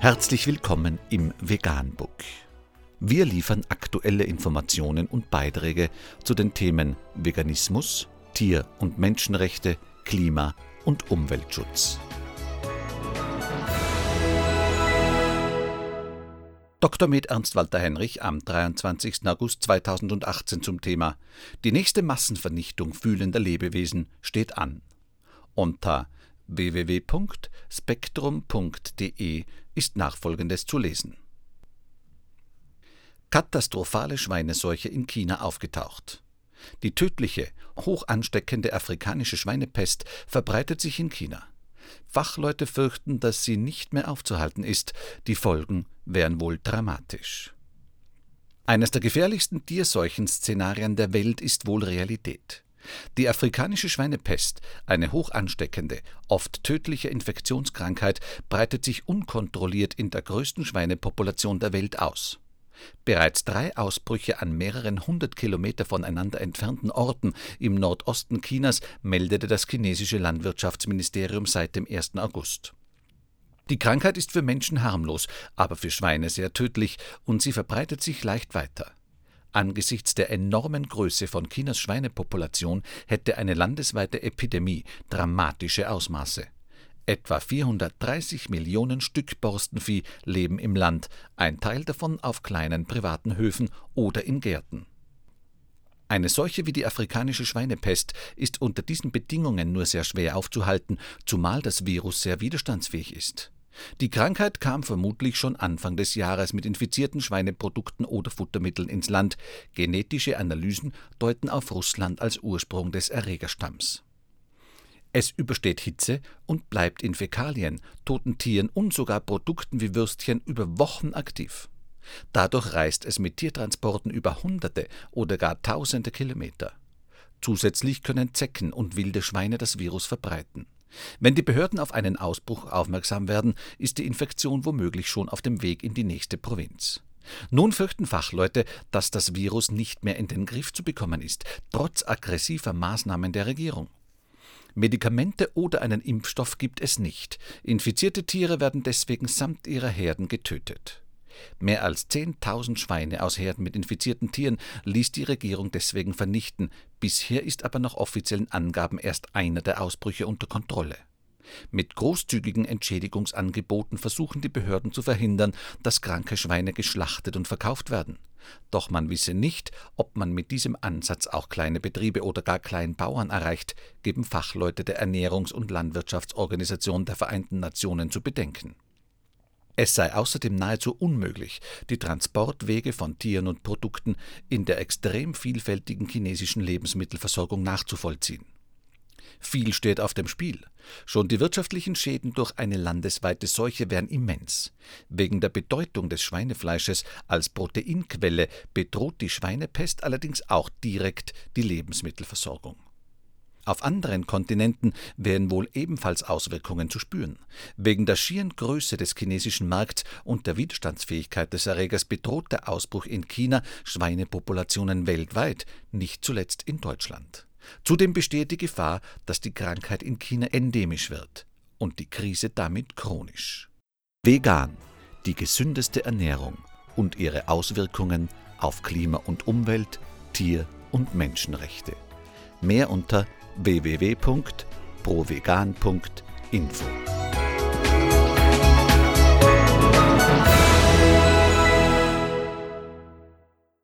Herzlich willkommen im Veganbook. Wir liefern aktuelle Informationen und Beiträge zu den Themen Veganismus, Tier- und Menschenrechte, Klima- und Umweltschutz. Dr. Med Ernst Walter Henrich am 23. August 2018 zum Thema Die nächste Massenvernichtung fühlender Lebewesen steht an. Unter www.spektrum.de ist nachfolgendes zu lesen. Katastrophale Schweineseuche in China aufgetaucht. Die tödliche, hoch ansteckende afrikanische Schweinepest verbreitet sich in China. Fachleute fürchten, dass sie nicht mehr aufzuhalten ist, die Folgen wären wohl dramatisch. Eines der gefährlichsten Tierseuchen-Szenarien der Welt ist wohl Realität. Die afrikanische Schweinepest, eine hoch ansteckende, oft tödliche Infektionskrankheit, breitet sich unkontrolliert in der größten Schweinepopulation der Welt aus. Bereits drei Ausbrüche an mehreren hundert Kilometer voneinander entfernten Orten im Nordosten Chinas meldete das chinesische Landwirtschaftsministerium seit dem 1. August. Die Krankheit ist für Menschen harmlos, aber für Schweine sehr tödlich und sie verbreitet sich leicht weiter. Angesichts der enormen Größe von Chinas Schweinepopulation hätte eine landesweite Epidemie dramatische Ausmaße. Etwa 430 Millionen Stück Borstenvieh leben im Land, ein Teil davon auf kleinen privaten Höfen oder in Gärten. Eine Seuche wie die afrikanische Schweinepest ist unter diesen Bedingungen nur sehr schwer aufzuhalten, zumal das Virus sehr widerstandsfähig ist. Die Krankheit kam vermutlich schon Anfang des Jahres mit infizierten Schweineprodukten oder Futtermitteln ins Land. Genetische Analysen deuten auf Russland als Ursprung des Erregerstamms. Es übersteht Hitze und bleibt in Fäkalien, toten Tieren und sogar Produkten wie Würstchen über Wochen aktiv. Dadurch reist es mit Tiertransporten über Hunderte oder gar Tausende Kilometer. Zusätzlich können Zecken und wilde Schweine das Virus verbreiten. Wenn die Behörden auf einen Ausbruch aufmerksam werden, ist die Infektion womöglich schon auf dem Weg in die nächste Provinz. Nun fürchten Fachleute, dass das Virus nicht mehr in den Griff zu bekommen ist, trotz aggressiver Maßnahmen der Regierung. Medikamente oder einen Impfstoff gibt es nicht. Infizierte Tiere werden deswegen samt ihrer Herden getötet. Mehr als 10.000 Schweine aus Herden mit infizierten Tieren ließ die Regierung deswegen vernichten. Bisher ist aber nach offiziellen Angaben erst einer der Ausbrüche unter Kontrolle. Mit großzügigen Entschädigungsangeboten versuchen die Behörden zu verhindern, dass kranke Schweine geschlachtet und verkauft werden. Doch man wisse nicht, ob man mit diesem Ansatz auch kleine Betriebe oder gar Kleinbauern erreicht, geben Fachleute der Ernährungs- und Landwirtschaftsorganisation der Vereinten Nationen zu bedenken. Es sei außerdem nahezu unmöglich, die Transportwege von Tieren und Produkten in der extrem vielfältigen chinesischen Lebensmittelversorgung nachzuvollziehen. Viel steht auf dem Spiel. Schon die wirtschaftlichen Schäden durch eine landesweite Seuche wären immens. Wegen der Bedeutung des Schweinefleisches als Proteinquelle bedroht die Schweinepest allerdings auch direkt die Lebensmittelversorgung. Auf anderen Kontinenten wären wohl ebenfalls Auswirkungen zu spüren. Wegen der schieren Größe des chinesischen Markts und der Widerstandsfähigkeit des Erregers bedroht der Ausbruch in China Schweinepopulationen weltweit, nicht zuletzt in Deutschland. Zudem besteht die Gefahr, dass die Krankheit in China endemisch wird und die Krise damit chronisch. Vegan, die gesündeste Ernährung und ihre Auswirkungen auf Klima und Umwelt, Tier- und Menschenrechte. Mehr unter www.provegan.info